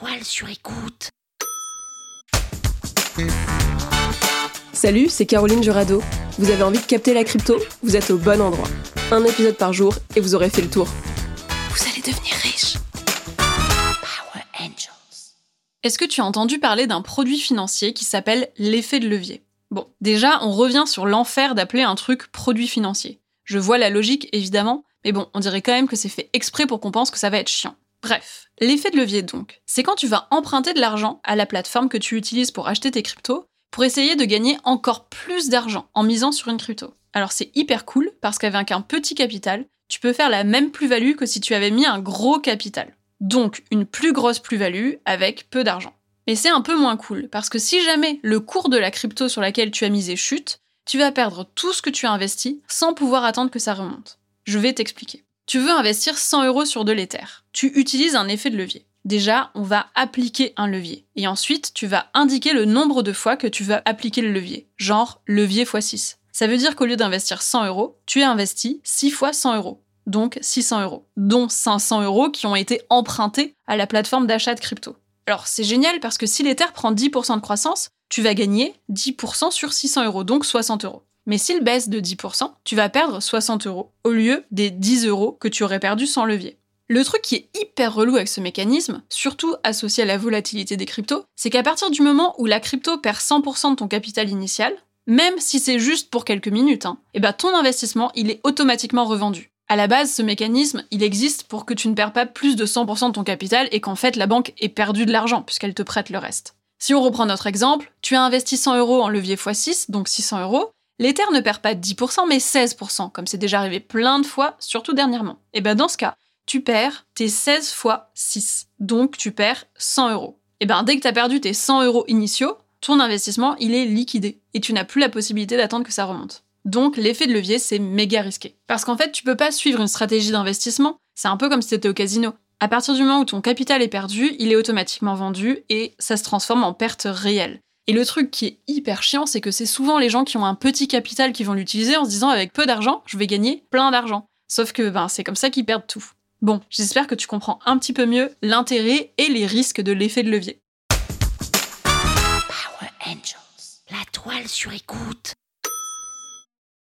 La toile sur écoute. Salut, c'est Caroline Jurado. Vous avez envie de capter la crypto? Vous êtes au bon endroit. Un épisode par jour et vous aurez fait le tour. Vous allez devenir riche. Power Angels. Est-ce que tu as entendu parler d'un produit financier qui s'appelle l'effet de levier? Bon, déjà, on revient sur l'enfer d'appeler un truc produit financier. Je vois la logique, évidemment, mais bon, on dirait quand même que c'est fait exprès pour qu'on pense que ça va être chiant. Bref, l'effet de levier donc, c'est quand tu vas emprunter de l'argent à la plateforme que tu utilises pour acheter tes cryptos pour essayer de gagner encore plus d'argent en misant sur une crypto. Alors c'est hyper cool parce qu'avec un petit capital, tu peux faire la même plus-value que si tu avais mis un gros capital. Donc une plus grosse plus-value avec peu d'argent. Mais c'est un peu moins cool parce que si jamais le cours de la crypto sur laquelle tu as misé chute, tu vas perdre tout ce que tu as investi sans pouvoir attendre que ça remonte. Je vais t'expliquer. Tu veux investir 100 euros sur de l'Ether. Tu utilises un effet de levier. Déjà, on va appliquer un levier. Et ensuite, tu vas indiquer le nombre de fois que tu vas appliquer le levier. Genre levier x 6. Ça veut dire qu'au lieu d'investir 100 euros, tu as investi 6 fois 100 euros. Donc 600 euros. Dont 500 euros qui ont été empruntés à la plateforme d'achat de crypto. Alors c'est génial parce que si l'Ether prend 10% de croissance, tu vas gagner 10% sur 600 euros, donc 60 euros. Mais s'il baisse de 10%, tu vas perdre 60 euros au lieu des 10 euros que tu aurais perdu sans levier. Le truc qui est hyper relou avec ce mécanisme, surtout associé à la volatilité des cryptos, c'est qu'à partir du moment où la crypto perd 100% de ton capital initial, même si c'est juste pour quelques minutes, hein, eh ben ton investissement, il est automatiquement revendu. À la base, ce mécanisme, il existe pour que tu ne perds pas plus de 100% de ton capital et qu'en fait la banque ait perdu de l'argent puisqu'elle te prête le reste. Si on reprend notre exemple, tu as investi 100 euros en levier x6, donc 600 euros, l'Ether ne perd pas 10%, mais 16%, comme c'est déjà arrivé plein de fois, surtout dernièrement. Et ben dans ce cas, tu perds tes 16 fois 6, donc tu perds 100 euros. Et ben dès que tu as perdu tes 100 euros initiaux, ton investissement, il est liquidé, et tu n'as plus la possibilité d'attendre que ça remonte. Donc l'effet de levier, c'est méga risqué. Parce qu'en fait, tu peux pas suivre une stratégie d'investissement, c'est un peu comme si tu étais au casino. À partir du moment où ton capital est perdu, il est automatiquement vendu et ça se transforme en perte réelle. Et le truc qui est hyper chiant, c'est que c'est souvent les gens qui ont un petit capital qui vont l'utiliser en se disant avec peu d'argent, je vais gagner plein d'argent. Sauf que ben, c'est comme ça qu'ils perdent tout. Bon, j'espère que tu comprends un petit peu mieux l'intérêt et les risques de l'effet de levier. Power Angels, la toile sur écoute.